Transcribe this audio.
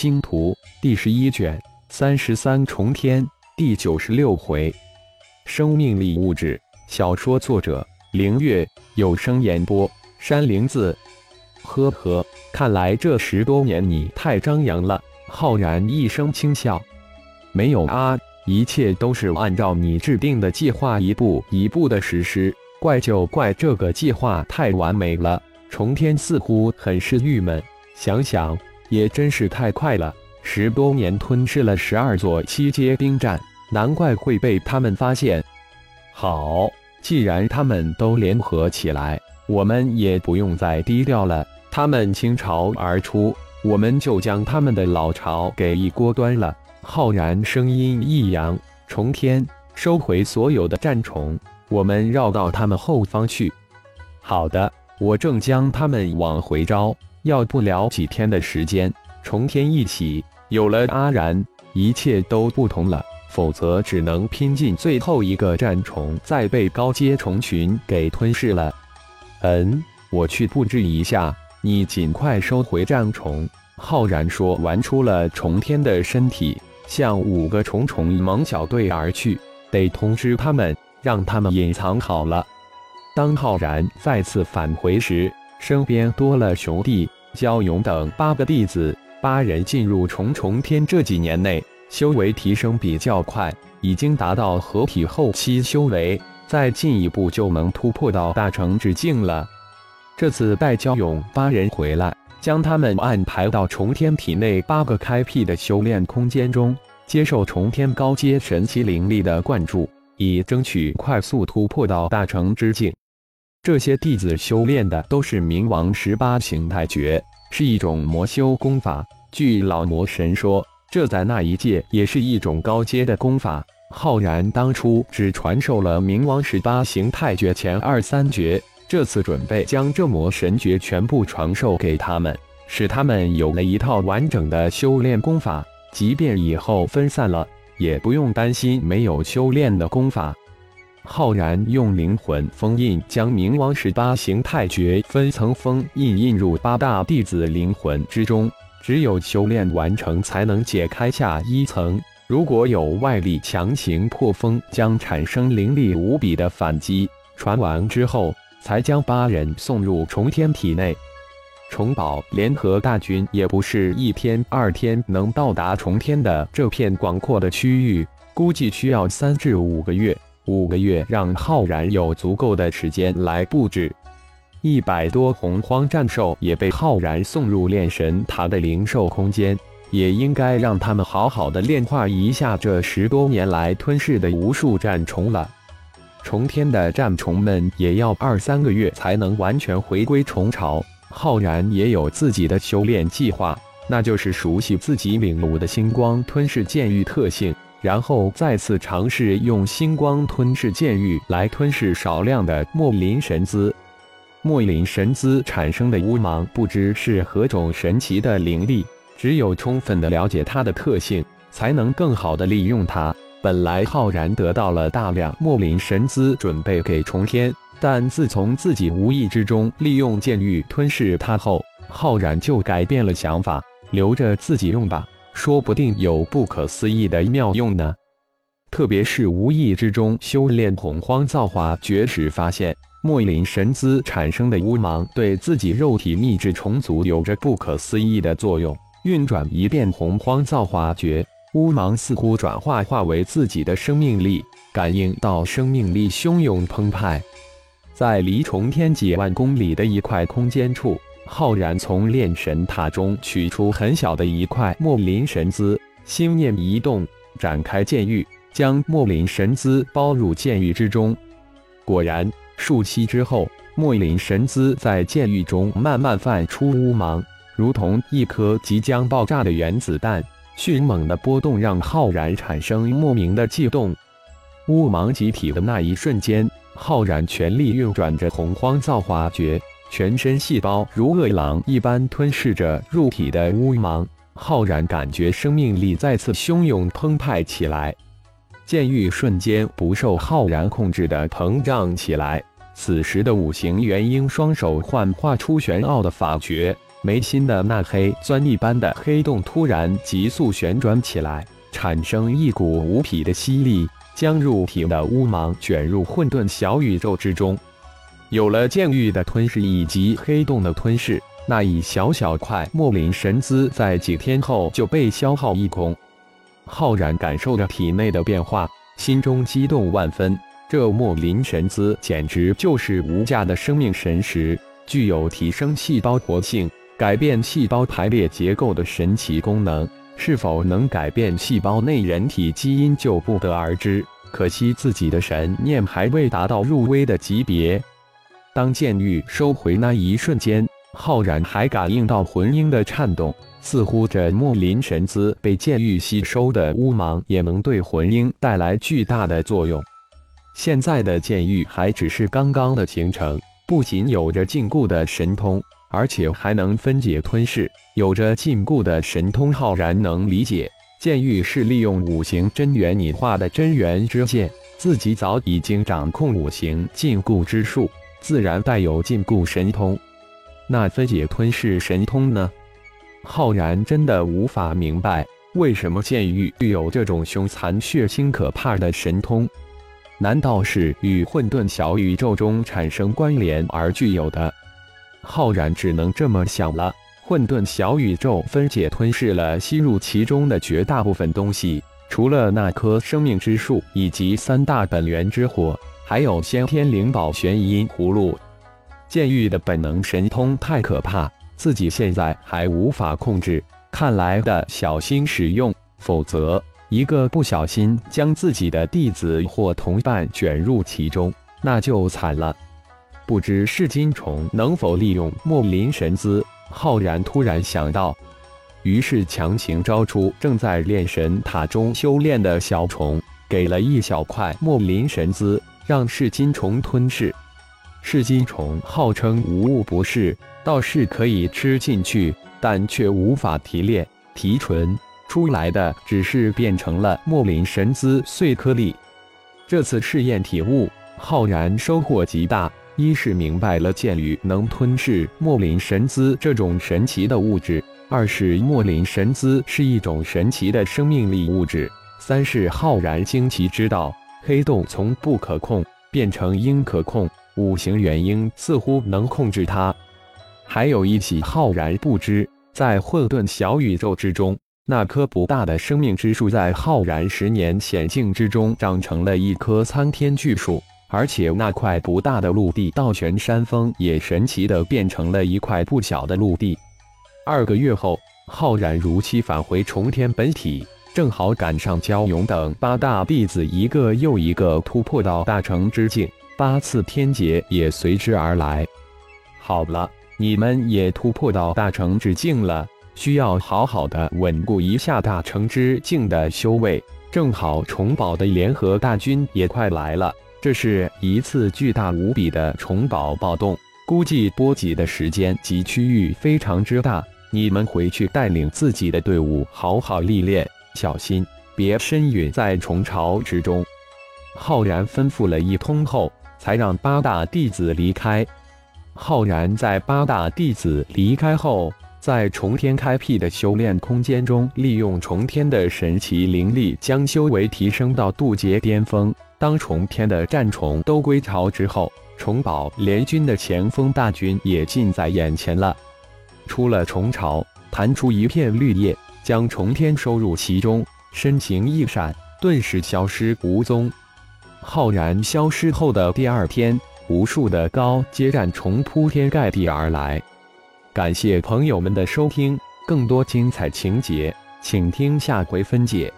星图第十一卷三十三重天第九十六回，生命力物质小说作者凌月有声演播山灵子。呵呵，看来这十多年你太张扬了。浩然一声轻笑，没有啊，一切都是按照你制定的计划一步一步的实施。怪就怪这个计划太完美了，重天似乎很是郁闷。想想。也真是太快了，十多年吞噬了十二座七阶兵站，难怪会被他们发现。好，既然他们都联合起来，我们也不用再低调了。他们倾巢而出，我们就将他们的老巢给一锅端了。浩然声音一扬：“重天，收回所有的战宠，我们绕到他们后方去。”好的，我正将他们往回招。要不了几天的时间，重天一起，有了阿然，一切都不同了。否则，只能拼尽最后一个战虫，再被高阶虫群给吞噬了。嗯，我去布置一下，你尽快收回战虫。浩然说完，出了重天的身体，向五个虫虫猛小队而去。得通知他们，让他们隐藏好了。当浩然再次返回时，身边多了熊弟。焦勇等八个弟子，八人进入重重天这几年内，修为提升比较快，已经达到合体后期修为，再进一步就能突破到大成之境了。这次带焦勇八人回来，将他们安排到重天体内八个开辟的修炼空间中，接受重天高阶神奇灵力的灌注，以争取快速突破到大成之境。这些弟子修炼的都是冥王十八形态诀，是一种魔修功法。据老魔神说，这在那一界也是一种高阶的功法。浩然当初只传授了冥王十八形态诀前二三诀，这次准备将这魔神诀全部传授给他们，使他们有了一套完整的修炼功法，即便以后分散了，也不用担心没有修炼的功法。浩然用灵魂封印将冥王十八形态诀分层封印印入八大弟子灵魂之中，只有修炼完成才能解开下一层。如果有外力强行破封，将产生灵力无比的反击。传完之后，才将八人送入重天体内。重宝联合大军也不是一天二天能到达重天的这片广阔的区域，估计需要三至五个月。五个月让浩然有足够的时间来布置，一百多洪荒战兽也被浩然送入炼神塔的灵兽空间，也应该让他们好好的炼化一下这十多年来吞噬的无数战虫了。重天的战虫们也要二三个月才能完全回归虫巢。浩然也有自己的修炼计划，那就是熟悉自己领悟的星光吞噬剑域特性。然后再次尝试用星光吞噬剑域来吞噬少量的墨林神姿。墨林神姿产生的乌芒不知是何种神奇的灵力，只有充分的了解它的特性，才能更好的利用它。本来浩然得到了大量墨林神姿，准备给重天，但自从自己无意之中利用剑域吞噬它后，浩然就改变了想法，留着自己用吧。说不定有不可思议的妙用呢。特别是无意之中修炼洪荒造化绝时，发现墨林神姿产生的乌芒对自己肉体秘制重组有着不可思议的作用。运转一遍洪荒造化诀，乌芒似乎转化化为自己的生命力，感应到生命力汹涌澎湃，在离重天几万公里的一块空间处。浩然从炼神塔中取出很小的一块墨林神姿，心念一动，展开剑域，将墨林神姿包入剑域之中。果然，数息之后，墨林神姿在剑域中慢慢泛出乌芒，如同一颗即将爆炸的原子弹。迅猛的波动让浩然产生莫名的悸动。乌芒集体的那一瞬间，浩然全力运转着洪荒造化诀。全身细胞如饿狼一般吞噬着入体的乌芒，浩然感觉生命力再次汹涌澎湃起来，剑域瞬间不受浩然控制的膨胀起来。此时的五行元婴双手幻化出玄奥的法诀，眉心的那黑钻一般的黑洞突然急速旋转起来，产生一股无匹的吸力，将入体的乌芒卷入混沌小宇宙之中。有了剑域的吞噬以及黑洞的吞噬，那一小小块莫林神姿在几天后就被消耗一空。浩然感受着体内的变化，心中激动万分。这莫林神姿简直就是无价的生命神石，具有提升细胞活性、改变细胞排列结构的神奇功能。是否能改变细胞内人体基因就不得而知。可惜自己的神念还未达到入微的级别。当剑玉收回那一瞬间，浩然还感应到魂婴的颤动，似乎这墨林神姿被剑玉吸收的乌芒也能对魂婴带来巨大的作用。现在的剑玉还只是刚刚的形成，不仅有着禁锢的神通，而且还能分解吞噬。有着禁锢的神通，浩然能理解，剑玉是利用五行真元拟化的真元之剑，自己早已经掌控五行禁锢之术。自然带有禁锢神通，那分解吞噬神通呢？浩然真的无法明白，为什么剑玉具有这种凶残血腥可怕的神通？难道是与混沌小宇宙中产生关联而具有的？浩然只能这么想了。混沌小宇宙分解吞噬了吸入其中的绝大部分东西，除了那棵生命之树以及三大本源之火。还有先天灵宝玄阴葫芦，剑玉的本能神通太可怕，自己现在还无法控制，看来得小心使用，否则一个不小心将自己的弟子或同伴卷入其中，那就惨了。不知噬金虫能否利用墨林神姿？浩然突然想到，于是强行招出正在炼神塔中修炼的小虫，给了一小块墨林神姿。让噬金虫吞噬。噬金虫号称无物不噬，倒是可以吃进去，但却无法提炼提纯出来的，只是变成了墨林神姿碎颗粒。这次试验体悟，浩然收获极大。一是明白了剑羽能吞噬墨林神姿这种神奇的物质；二是墨林神姿是一种神奇的生命力物质；三是浩然惊奇知道。黑洞从不可控变成应可控，五行元婴似乎能控制它。还有一起浩然不知，在混沌小宇宙之中，那棵不大的生命之树在浩然十年险境之中长成了一棵参天巨树，而且那块不大的陆地倒悬山峰也神奇的变成了一块不小的陆地。二个月后，浩然如期返回重天本体。正好赶上焦勇等八大弟子一个又一个突破到大成之境，八次天劫也随之而来。好了，你们也突破到大成之境了，需要好好的稳固一下大成之境的修为。正好虫宝的联合大军也快来了，这是一次巨大无比的虫宝暴动，估计波及的时间及区域非常之大。你们回去带领自己的队伍好好历练。小心，别身陨在虫巢之中。浩然吩咐了一通后，才让八大弟子离开。浩然在八大弟子离开后，在重天开辟的修炼空间中，利用重天的神奇灵力，将修为提升到渡劫巅峰。当重天的战虫都归巢之后，重宝联军的前锋大军也近在眼前了。出了虫巢，弹出一片绿叶。将重天收入其中，身形一闪，顿时消失无踪。浩然消失后的第二天，无数的高阶战虫铺天盖地而来。感谢朋友们的收听，更多精彩情节，请听下回分解。